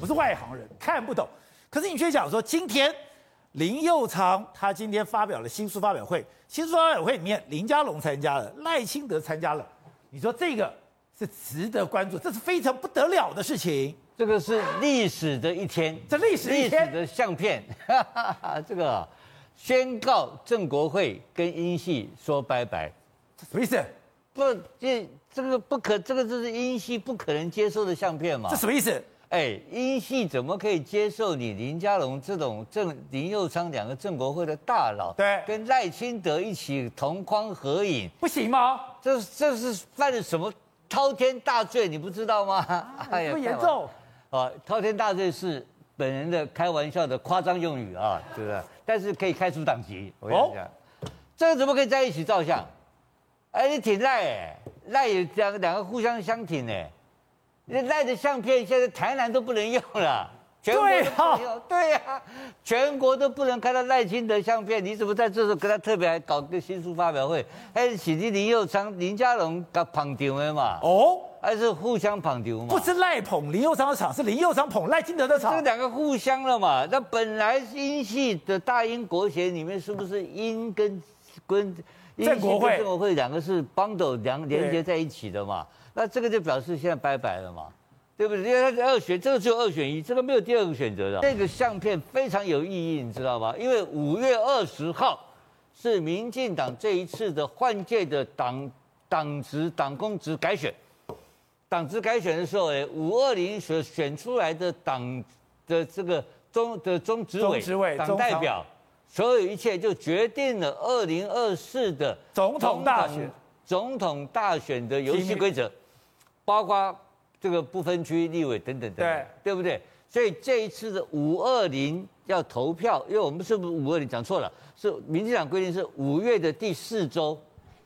我们是外行人，看不懂。可是你却讲说，今天林佑昌他今天发表了新书发表会，新书发表会里面林佳龙参加了，赖清德参加了。你说这个是值得关注，这是非常不得了的事情。这个是历史的一天，这历史历史的相片，哈哈哈，这个宣告郑国会跟英系说拜拜，这什么意思？不，这这个不可，这个就是英系不可能接受的相片嘛。这什么意思？哎，英系怎么可以接受你林佳龙这种郑林佑昌两个郑国会的大佬，对，跟赖清德一起同框合影，不行吗？这这是犯了什么滔天大罪？你不知道吗？啊、哎呀，不严重。啊，滔天大罪是本人的开玩笑的夸张用语啊，对不对？但是可以开除党籍。我跟你讲，哦、这个怎么可以在一起照相？哎，你挺赖哎，赖有两两个互相相挺哎，那赖的相片现在台南都不能用了。全国都不能用，对对呀、啊，全国都不能看到赖清德相片，你怎么在这时候跟他特别还搞个新书发表会？还是喜提林佑昌、林佳龙搞捧场的嘛？哦，还是互相捧场嘛？不是赖捧林佑昌的场，是林佑昌捧赖清德的场。这两个互相了嘛？那本来英系的大英国协里面是不是英跟跟正国会、正国会两个是 bundle 两连接在一起的嘛？那这个就表示现在拜拜了嘛？对不对？因为二选，这个只有二选一，这个没有第二个选择的。这个相片非常有意义，你知道吗？因为五月二十号是民进党这一次的换届的党党职党公职改选，党职改选的时候，哎，五二零选选出来的党的这个中的中执委党代表，所有一切就决定了二零二四的总统大选总统大选的游戏规则，包括。这个不分区立委等等等等，对对不对？所以这一次的五二零要投票，因为我们是不是五二零讲错了？是民进党规定是五月的第四周，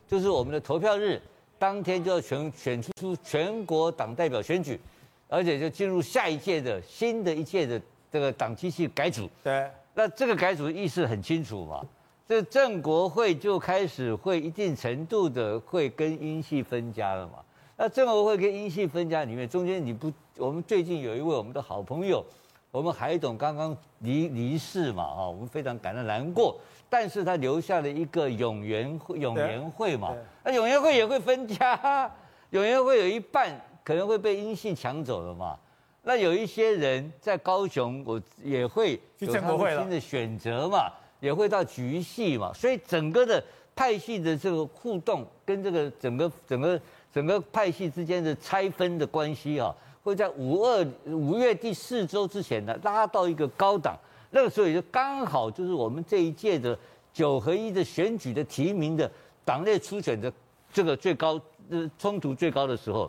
就是我们的投票日，当天就要选选出全国党代表选举，而且就进入下一届的新的一届的这个党机器改组。对，那这个改组的意思很清楚嘛，这郑国会就开始会一定程度的会跟英系分家了嘛。那郑国会跟英系分家里面，中间你不，我们最近有一位我们的好朋友，我们海董刚刚离离世嘛，啊，我们非常感到难过，但是他留下了一个永元永元会嘛，那永元会也会分家，永元会有一半可能会被英系抢走了嘛，那有一些人在高雄，我也会有他们新的选择嘛，也会到局系嘛，所以整个的派系的这个互动跟这个整个整个。整个派系之间的拆分的关系啊，会在五二五月第四周之前呢拉到一个高档，那个时候也就刚好就是我们这一届的九合一的选举的提名的党内初选的这个最高呃冲突最高的时候，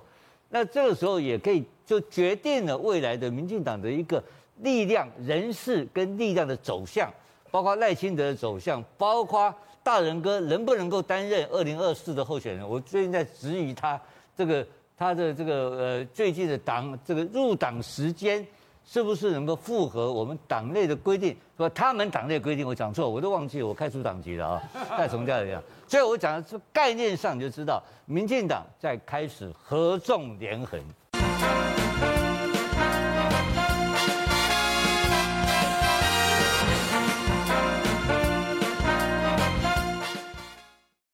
那这个时候也可以就决定了未来的民进党的一个力量人事跟力量的走向，包括赖清德的走向，包括。大仁哥能不能够担任二零二四的候选人？我最近在质疑他这个他的这个呃最近的党这个入党时间是不是能够符合我们党内的规定？说他们党内规定我讲错，我都忘记我开除党籍了啊！再重加一下，所以我讲的是概念上你就知道，民进党在开始合纵连横。